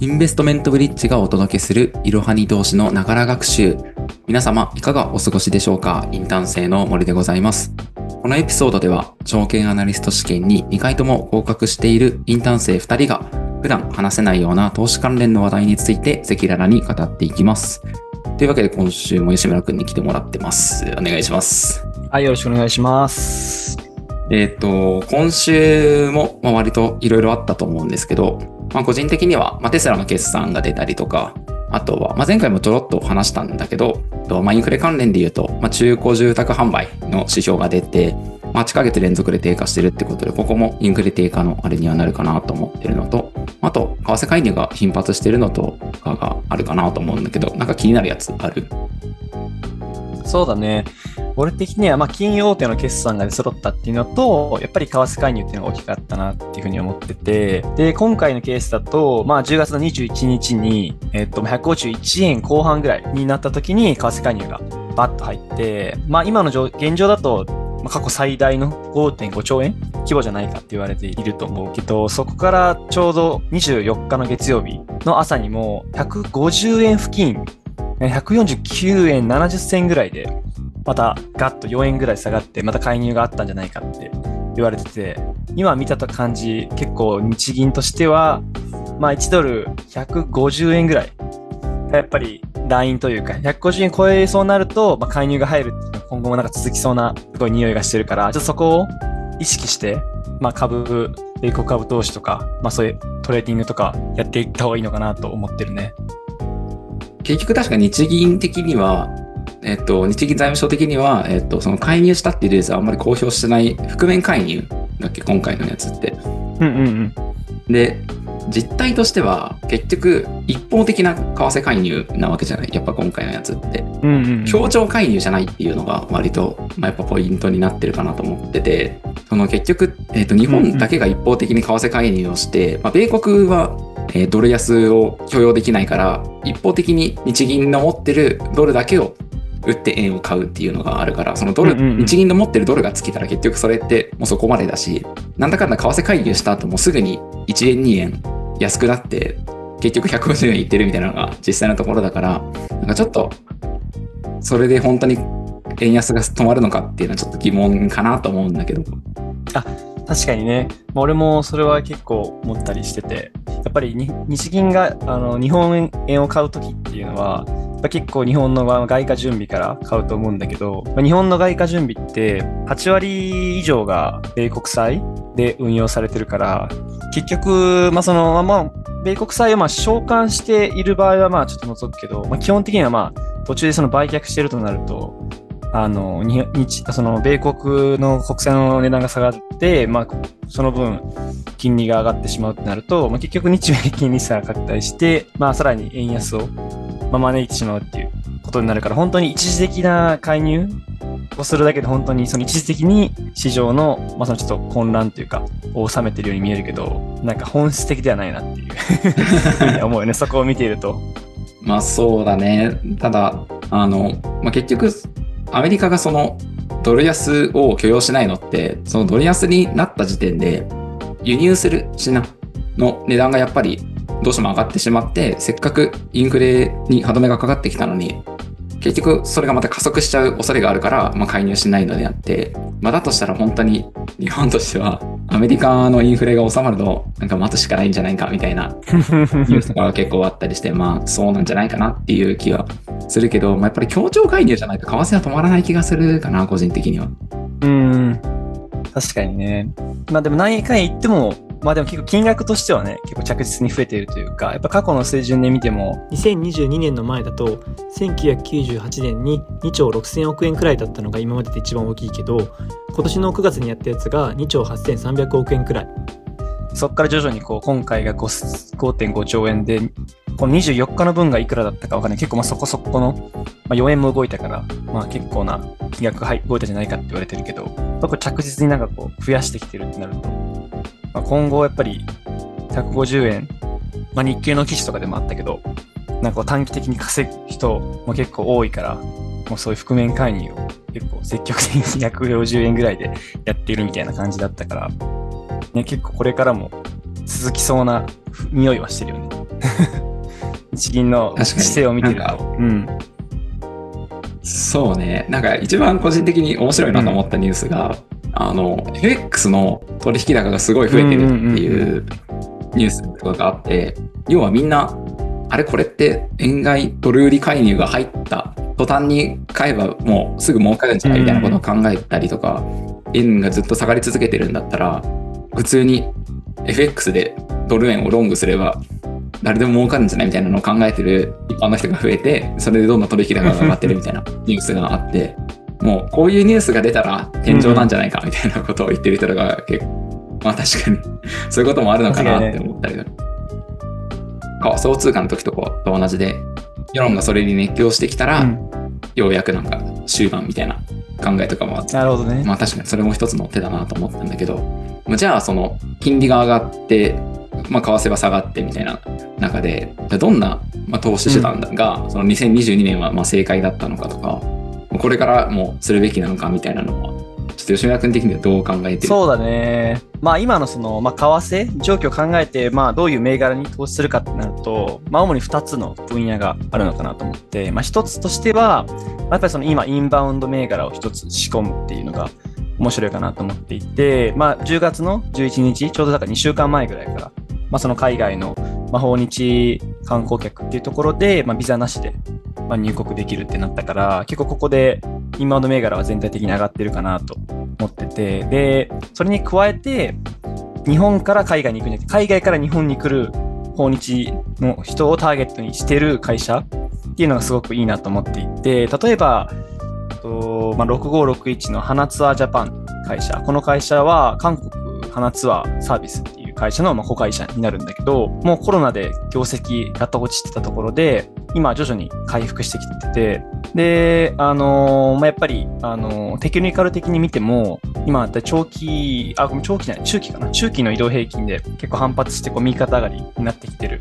インベストメントブリッジがお届けするいろはに同士のながら学習。皆様、いかがお過ごしでしょうか？インターン生の森でございます。このエピソードでは、証券アナリスト試験に2回とも合格しているインターン生2人が、普段話せないような投資関連の話題について赤裸々に語っていきます。というわけで今週も吉村くんに来てもらってます。お願いします。はい、よろしくお願いします。えっ、と、今週も、まあ、割といろいろあったと思うんですけど、まあ、個人的には、まあ、テスラの決算が出たりとか、あとは、まあ、前回もちょろっと話したんだけど、まあ、インフレ関連で言うと、まあ、中古住宅販売の指標が出て、まあ、8ヶ月連続で低下してるってことで、ここもインフレ低下のあれにはなるかなと思ってるのと、あと、為替介入が頻発してるのとかがあるかなと思うんだけど、なんか気になるやつある？そうだね。俺的には、まあ、金融大手の決算が出揃ったっていうのと、やっぱり為替介入っていうのが大きかったなっていうふうに思ってて、で、今回のケースだと、まあ、10月の21日に、えっと、151円後半ぐらいになった時に為替介入がバッと入って、まあ、今の現状だと、ま過去最大の5.5兆円規模じゃないかって言われていると思うけど、そこからちょうど24日の月曜日の朝にも150円付近149円70銭ぐらいで、またガッと4円ぐらい下がって、また介入があったんじゃないかって言われてて、今見た感じ、結構日銀としては、まあ1ドル150円ぐらいがやっぱりラインというか、150円超えそうになると、まあ、介入が入るっていうのは今後もなんか続きそうなすごい匂いがしてるから、ちょっとそこを意識して、まあ株、米国株投資とか、まあそういうトレーディングとかやっていった方がいいのかなと思ってるね。結局確か日銀的には、えっと、日銀財務省的には、えっと、その介入したっていうリリースはあんまり公表してない覆面介入だっけ、今回のやつって。うんうんうん。で、実態としては、結局、一方的な為替介入なわけじゃない。やっぱ今回のやつって。うんうんうん、協調介入じゃないっていうのが割と、まあ、やっぱポイントになってるかなと思ってて、その結局、えっと、日本だけが一方的に為替介入をして、まあ、米国はえードル安を許容できないから、一方的に日銀の持ってるドルだけを売って円を買うっていうのがあるから、そのドル、日銀の持ってるドルが尽きたら結局それってもうそこまでだし、なんだかんだ為替介入した後もすぐに1円2円安くなって、結局150円いってるみたいなのが実際のところだから、なんかちょっと、それで本当に円安が止まるのかっていうのはちょっと疑問かなと思うんだけど。確かにね、まあ俺もそれは結構思ったりしてて、やっぱりに日銀があの日本円を買うときっていうのは、結構日本の外貨準備から買うと思うんだけど、まあ日本の外貨準備って8割以上が米国債で運用されてるから、結局、まあその、まあ、米国債をまあ償還している場合はまあちょっと除くけど、まあ基本的にはまあ途中でその売却してるとなると、あの、日、その、米国の国債の値段が下がって、まあ、その分、金利が上がってしまうってなると、まあ、結局日米金利差が拡大して、まあ、さらに円安を、まあ、招いてしまうっていうことになるから、本当に一時的な介入をするだけで、本当にその一時的に市場の、まあ、そのちょっと混乱というか、を収めてるように見えるけど、なんか本質的ではないなっていうふうに思うよね、そこを見ていると。まあそうだね。ただ、あの、まあ、結局、アメリカがそのドル安を許容しないのって、そのドル安になった時点で、輸入する品の値段がやっぱりどうしても上がってしまって、せっかくインフレに歯止めがかかってきたのに、結局それがまた加速しちゃう恐れがあるから、まあ、介入しないのであって、まあ、だとしたら本当に日本としてはアメリカのインフレが収まるのなんか待つしかないんじゃないかみたいなニュースとかが結構あったりして、まあそうなんじゃないかなっていう気はするけど、まあ、やっぱり協調介入じゃないと為替は止まらない気がするかな、個人的には。うん。確かにね。まあでも何回言っても、まあでも結構金額としてはね、結構着実に増えているというか、やっぱ過去の水準で見ても、2022年の前だと1998年に2兆6000億円くらいだったのが今までで一番大きいけど今年の9月にやったやつが2兆8300億円くらいそこから徐々にこう、今回が5 5.5兆円で、この24日の分がいくらだったかわかんない。結構まあそこそこの、まあ4円も動いたから、まあ結構な金額が入動いたんじゃないかって言われてるけど、これ着実になんかこう、増やしてきてるってなると、まあ、今後やっぱり150円、まあ日経の記事とかでもあったけど、なんか短期的に稼ぐ人も結構多いから、もうそういう覆面介入を結構積極的に150円ぐらいでやっているみたいな感じだったから、ね、結構これからも続きそうな匂いはしてるよね。日銀の姿勢を見てると。うん。そうね。なんか一番個人的に面白いなと思ったニュースが、あの、FX の取引高がすごい増えてるっていうニュースとかがあって、要はみんな、あれこれって円買いドル売り介入が入った途端に買えばもうすぐ儲かるんじゃないみたいなことを考えたりとか、円がずっと下がり続けてるんだったら、普通に FX でドル円をロングすれば誰でも儲かるんじゃないみたいなのを考えてる一般の人が増えて、それでどんどん取引高が上がってるみたいなニュースがあって、もうこういうニュースが出たら天井なんじゃないかみたいなことを言ってる人が結構、まあ確かに そういうこともあるのかなって思ったりだ仮想通貨の時とかと同じで、世論がそれに熱狂してきたら、うん。ようやくなんか終盤みたいな考えとかもあって、なるほどね。まあ確かにそれも一つの手だなと思ったんだけど、まあじゃあその金利が上がって、まあ為替は下がってみたいな中で、どんな、まあ、投資手段が、その2022年はまあ正解だったのかとか、これからもするべきなのかみたいなのは、ちょっと吉村君的にはどう考えてる？そうだね。まあ今のその、まあ為替状況を考えて、まあどういう銘柄に投資するかってなると、まあ主に2つの分野があるのかなと思って、まあ一つとしては、やっぱりその今インバウンド銘柄を一つ仕込むっていうのが面白いかなと思っていて、まあ10月の11日、ちょうどだから2週間前ぐらいから、まあその海外の、まあ、訪日観光客っていうところで、まあビザなしで、まあ、入国できるってなったから、結構ここでインバウンド銘柄は全体的に上がってるかなと思ってて、で、それに加えて、日本から海外に行くんじゃなくて、海外から日本に来る訪日の人をターゲットにしてる会社っていうのがすごくいいなと思っていて、例えば、とまあ、6561の花ツアージャパン会社。この会社は韓国花ツアーサービス会社の子会社になるんだけど、もうコロナで業績が落ちてたところで、今徐々に回復してきてて、で、あのまあ、やっぱり、あのテクニカル的に見ても、今だった長期、あ、ごめん、長期じゃない、中期かな。中期の移動平均で結構反発して、こう、右肩上がりになってきてる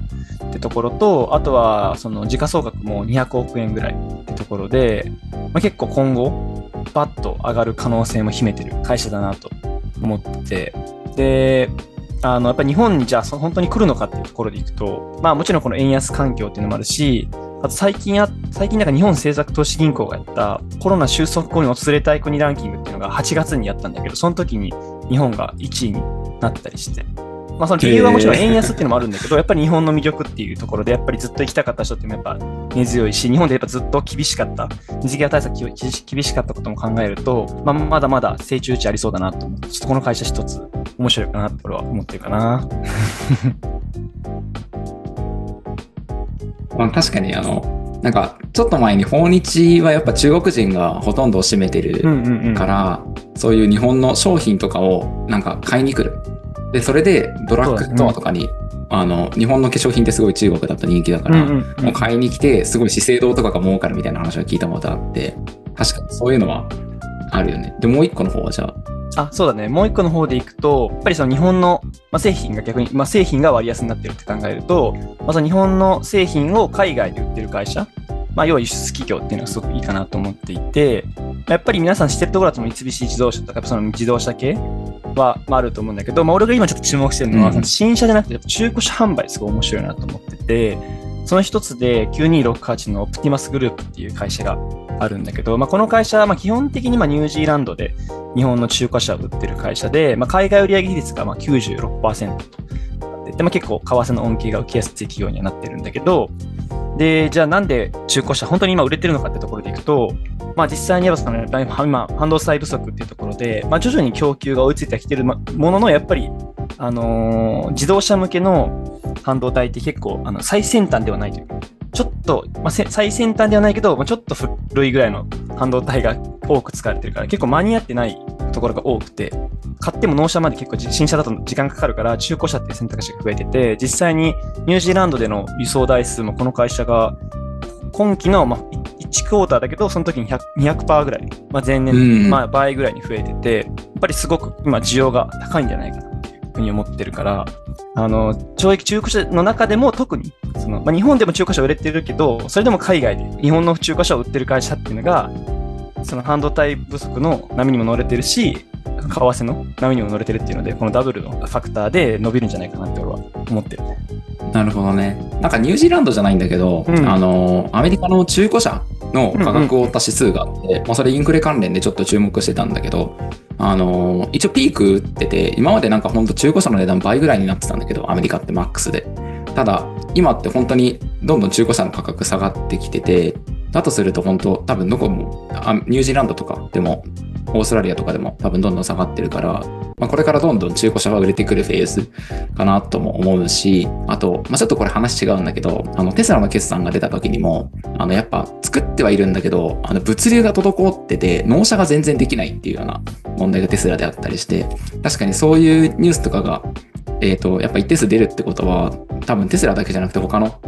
ってところと、あとは、その、時価総額も200億円ぐらいってところで、まあ、結構今後、バッと上がる可能性も秘めてる会社だなと思ってて、で、あの、やっぱり日本にじゃあそ本当に来るのかっていうところでいくと、まあもちろんこの円安環境っていうのもあるし、あと最近あ、最近なんか日本政策投資銀行がやったコロナ収束後に訪れたい国ランキングっていうのが8月にやったんだけど、その時に日本が1位になったりして。まあその理由はもちろん円安っていうのもあるんだけど、やっぱり日本の魅力っていうところで、やっぱりずっと行きたかった人っていうのはやっぱ根強いし、日本でやっぱずっと厳しかった、水際対策厳し厳しかったことも考えると、まあまだまだ成長値ありそうだなと思って、ちょっとこの会社一つ面白いかなって俺は思ってるかな。まあ、確かにあの、なんかちょっと前に訪日はやっぱ中国人がほとんどを占めてるうんうんうん。から、そういう日本の商品とかをなんか買いに来る。で、それでドラッグストアとかに、あの、日本の化粧品ってすごい中国だと人気だから、うんうんうんもう買いに来て、すごい資生堂とかが儲かるみたいな話を聞いたことあって、確かにそういうのはあるよね。で、もう一個の方はじゃあ、あ、そうだね。もう一個の方でいくと、やっぱりその日本の、まあ、製品が逆に、まあ、製品が割安になってるって考えると、まあ、その日本の製品を海外で売ってる会社、まあ、要は輸出企業っていうのがすごくいいかなと思っていて、やっぱり皆さん知ってるところだと三菱自動車とか、その自動車系は、まあ、あると思うんだけど、まあ、俺が今ちょっと注目してるのは、うん新車じゃなくて、中古車販売すごい面白いなと思ってて、その一つで9268のオプティマスグループっていう会社があるんだけど、まあ、この会社はまあ基本的にまニュージーランドで日本の中華車を売ってる会社で、まあ、海外売上比率がま96%となってて、ま、結構為替の恩恵が受けやすい企業にはなってるんだけど、で、じゃあなんで中古車本当に今売れてるのかってところでいくと、まあ実際にやっぱその今、半導体不足っていうところで、まあ徐々に供給が追いついてきてるものの、やっぱり、あのー自動車向けの半導体って結構あの最先端ではないというか、ちょっと、まあ、せ最先端ではないけど、まあ、ちょっと古いぐらいの半導体が多く使われてるから、結構間に合ってないところが多くて、買っても納車まで結構じ新車だと時間かかるから、中古車っていう選択肢が増えてて、実際にニュージーランドでの輸送台数もこの会社が、今期の、まあ、1クォーターだけど、その時に100 200%ぐらい、まあ、前年、うん。まあ、倍ぐらいに増えてて、やっぱりすごく今需要が高いんじゃないかなふうに思ってるから、あの、懲役中古車の中でも特に、その、まあ、日本でも中古車売れてるけど、それでも海外で日本の中古車を売ってる会社っていうのが、その半導体不足の波にも乗れてるし、為替の波にも乗れてるっていうので、このダブルのファクターで伸びるんじゃないかなって俺は思ってるね。なるほどね。なんかニュージーランドじゃないんだけど、うんあの、アメリカの中古車の価格を追った指数があって、まあそれインフレ関連でちょっと注目してたんだけど、あの、一応ピーク打ってて、今までなんかほんと中古車の値段倍ぐらいになってたんだけど、アメリカってマックスで。ただ、今って本当にどんどん中古車の価格下がってきてて、だとすると本当多分どこも、ニュージーランドとかでも、オーストラリアとかでも多分どんどん下がってるから、まあ、これからどんどん中古車が売れてくるフェーズかなとも思うし、あと、まあ、ちょっとこれ話違うんだけど、あの、テスラの決算が出た時にも、あの、やっぱ作ってはいるんだけど、あの、物流が滞ってて、納車が全然できないっていうような問題がテスラであったりして、確かにそういうニュースとかが、えっ、と、やっぱ一定数出るってことは、多分テスラだけじゃなくて他の、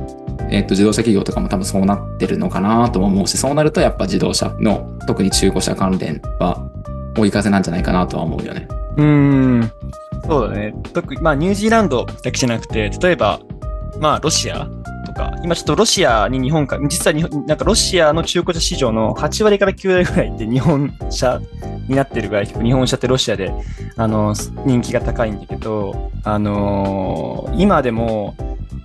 えっ、と、自動車企業とかも多分そうなってるのかなとも思うし、そうなるとやっぱ自動車の、特に中古車関連は、追い風なんじゃないかなとは思うよね。うん。そうだね。特に、まあ、ニュージーランドだけじゃなくて、例えば、まあ、ロシアとか、今ちょっとロシアに日本か、実は日本、なんかロシアの中古車市場の8割から9割ぐらいって日本車になってるぐらい、結構日本車ってロシアで、あの、人気が高いんだけど、あの今でも、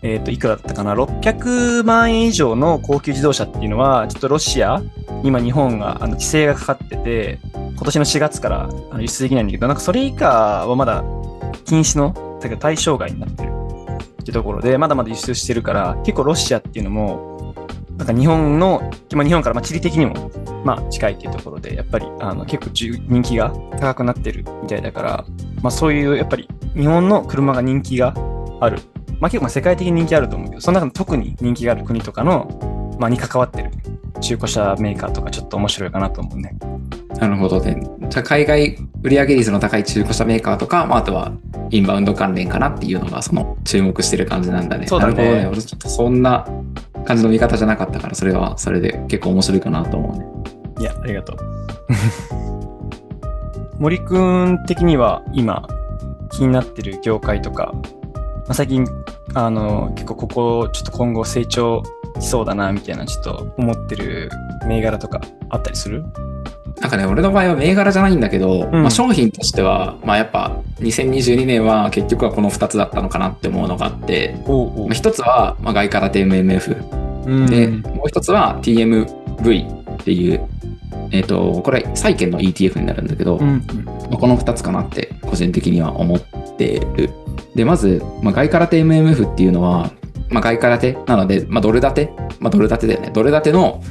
えっ、と、いくらだったかな ?600 万円以上の高級自動車っていうのは、ちょっとロシア、今日本が、あの、規制がかかってて、今年の4月からあの輸出できないんだけど、なんかそれ以下はまだ禁止の、だけど対象外になってるってところで、まだまだ輸出してるから、結構ロシアっていうのも、なんか日本の、まあ、日本からま地理的にも、まあ近いっていうところで、やっぱりあの結構人気が高くなってるみたいだから、まあそういうやっぱり日本の車が人気がある。まあ結構まあ世界的に人気あると思うけど、その中で特に人気がある国とかの、まあに関わってる中古車メーカーとかちょっと面白いかなと思うね。なるほどね。じゃあ海外売上率の高い中古車メーカーとか、まあ、あとはインバウンド関連かなっていうのがその注目してる感じなんだね。そうだねなるほどね。俺ちょっとそんな感じの見方じゃなかったから、それはそれで結構面白いかなと思うね。いや、ありがとう。森くん的には今気になってる業界とか、まあ、最近、あの、結構ここちょっと今後成長しそうだな、みたいなちょっと思ってる銘柄とかあったりする？なんかね、俺の場合は銘柄じゃないんだけど、うん。まあ、商品としては、まあ、やっぱ2022年は結局はこの2つだったのかなって思うのがあって、おまあ、1つは、まあ、外から TMMF うん。で、もう一つは TMV っていう、えっ、と、これ、債券の ETF になるんだけど、うんまあこの2つかなって個人的には思ってる。で、まず、まあ、外から手 MMF っていうのは、まあ、外から手なので、まあ、ドル建て、まあ、ドル建てだよね。ドル建ての、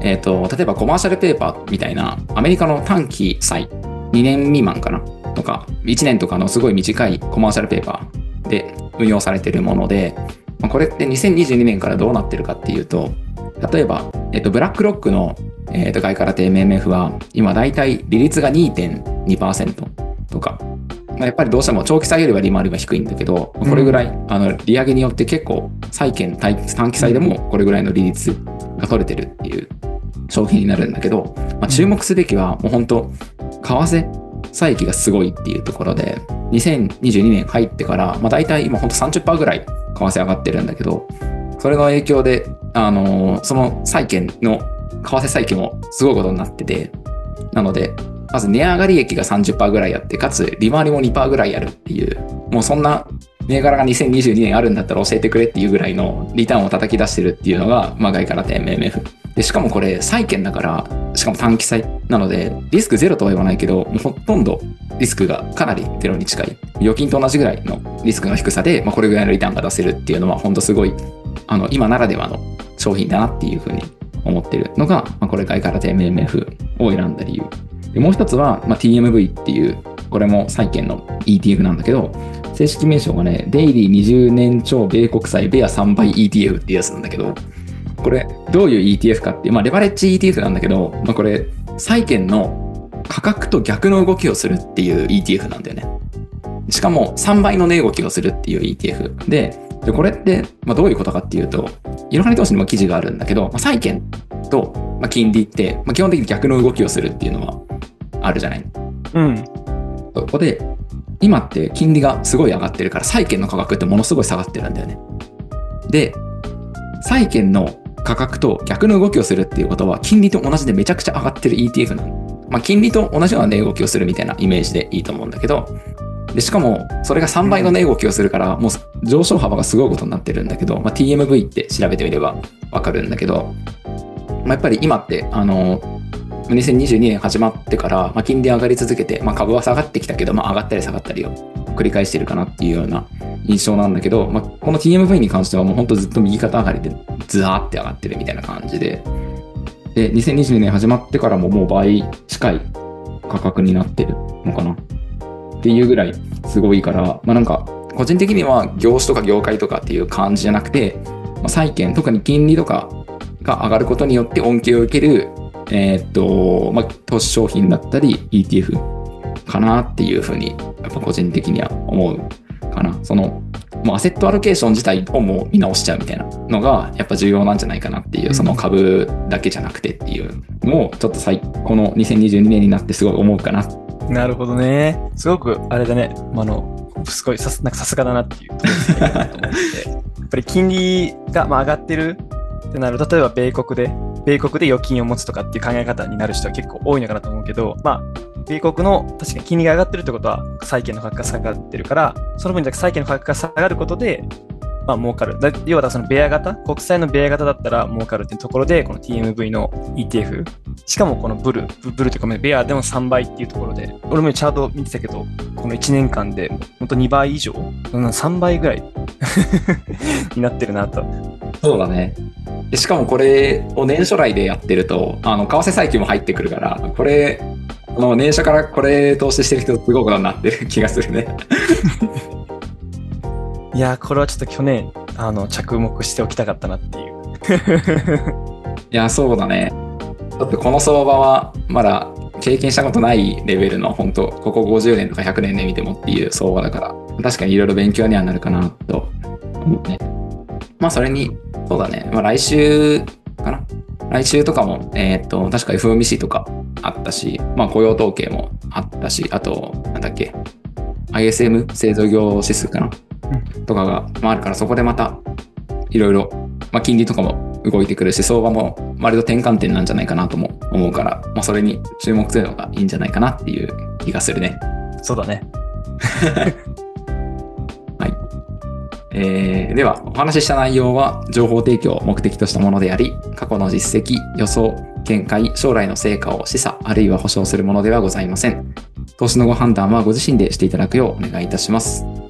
えっ、と、例えばコマーシャルペーパーみたいな、アメリカの短期債、2年未満かな？とか、1年とかのすごい短いコマーシャルペーパーで運用されているもので、まあ、これって2022年からどうなってるかっていうと、例えば、えっと、ブラックロックの、えっと、外から手 MMF は、今だいたい利率が2.2%とか、やっぱりどうしても長期債よりは利回りは低いんだけど、これぐらい、あの利上げによって結構債券短短期債でもこれぐらいの利率が取れてるっていう商品になるんだけど、まあ、注目すべきはもう本当為替差益がすごいっていうところで2022年入ってから、まあ、大体今本当30%ぐらい為替上がってるんだけどそれの影響で、あのーその債券の為替債券もすごいことになっててなのでまず値上がり益が30%ぐらいあって、かつ利回りも2%ぐらいあるっていう、もうそんな銘柄が2022年あるんだったら教えてくれっていうぐらいのリターンを叩き出してるっていうのが、まあ外から点 MMF。で、しかもこれ債券だから、しかも短期債なので、リスクゼロとは言わないけど、もうほとんどリスクがかなりゼロに近い。預金と同じぐらいのリスクの低さで、まあこれぐらいのリターンが出せるっていうのは、本当すごい、あの、今ならではの商品だなっていうふうに思ってるのが、まあこれ外から点 MMF を選んだ理由。でもう一つは、まあ、TMV っていう、これも債券の ETF なんだけど、正式名称がね、デイリー20年超米国債ベア3倍 ETF っていうやつなんだけど、これ、どういう ETF かっていう、まあ、レバレッジ ETF なんだけど、まあ、これ、債券の価格と逆の動きをするっていう ETF なんだよね。しかも、3倍の値動きをするっていう ETF で、でこれって、まあ、どういうことかっていうと、いろはに投資にも記事があるんだけど、まあ、債券と、まあ、金利って、まあ、基本的に逆の動きをするっていうのはあるじゃない？うん。そこで、今って金利がすごい上がってるから、債券の価格ってものすごい下がってるんだよね。で、債券の価格と逆の動きをするっていうことは、金利と同じでめちゃくちゃ上がってる ETF なの。まあ、金利と同じような値動きをするみたいなイメージでいいと思うんだけど、で、しかも、それが3倍の値動きをするから、もう上昇幅がすごいことになってるんだけど、まあ、TMV って調べてみればわかるんだけど、まあ、やっぱり今って、あの、2022年始まってから、まあ、金利上がり続けて、まあ、株は下がってきたけど、まあ、上がったり下がったりを繰り返してるかなっていうような印象なんだけど、まあ、この TMV に関してはもう本当ずっと右肩上がりでずーって上がってるみたいな感じで、で、2022年始まってからももう倍近い価格になってるのかな。っていうぐらいすごいから、まあなんか、個人的には業種とか業界とかっていう感じじゃなくて、まあ、債券、特に金利とかが上がることによって恩恵を受ける、えーっと、まあ、投資商品だったり ETF かなっていうふうに、やっぱ個人的には思うかな。その、もうアセットアロケーション自体をもう見直しちゃうみたいなのがやっぱ重要なんじゃないかなっていう、その株だけじゃなくてっていうのをちょっと最この2022年になってすごい思うかな。なるほどね。すごく、あれだね。あの、すごいさす、なんかさすがだなっていうところですねと思って。やっぱり金利がまあ上がってるってなる。例えば米国で、米国で預金を持つとかっていう考え方になる人は結構多いのかなと思うけど、まあ、米国の確かに金利が上がってるってことは債券の価格が下がってるから、その分だけ債券の価格が下がることで、まあ儲かる。要はそのベア型、国債のベア型だったら儲かるっていうところで、この TMV の ETF、しかもこのブル、ブブルというかベアでも3倍っていうところで、俺もチャート見てたけど、この1年間で本当2倍以上、うん3倍ぐらい になってるなと。そうだね。でしかもこれを年初来でやってると、あの、為替債券も入ってくるから、これ、この年初からこれ投資してる人すごいことになってる気がするね。いやー、これはちょっと去年、あの、着目しておきたかったなっていう。いや、そうだね。だってこの相場はまだ経験したことないレベルの本当ここ50年とか100年で見てもっていう相場だから、確かにいろいろ勉強にはなるかなと思うね。まあそれに、そうだね。まあ来週かな。来週とかも、えーっと、確か FOMC とかあったし、まあ雇用統計もあったし、あと、なんだっけ、ISM 製造業指数かな、とかが、まあ、あるから、そこでまたいろいろ、まあ、金利とかも動いてくるし、相場も割と転換点なんじゃないかなとも思うから、まあ、それに注目するのがいいんじゃないかなっていう気がするね。そうだね。はい。えー、では、お話しした内容は、情報提供を目的としたものであり、過去の実績、予想、見解、将来の成果を示唆、あるいは保証するものではございません。投資のご判断はご自身でしていただくようお願いいたします。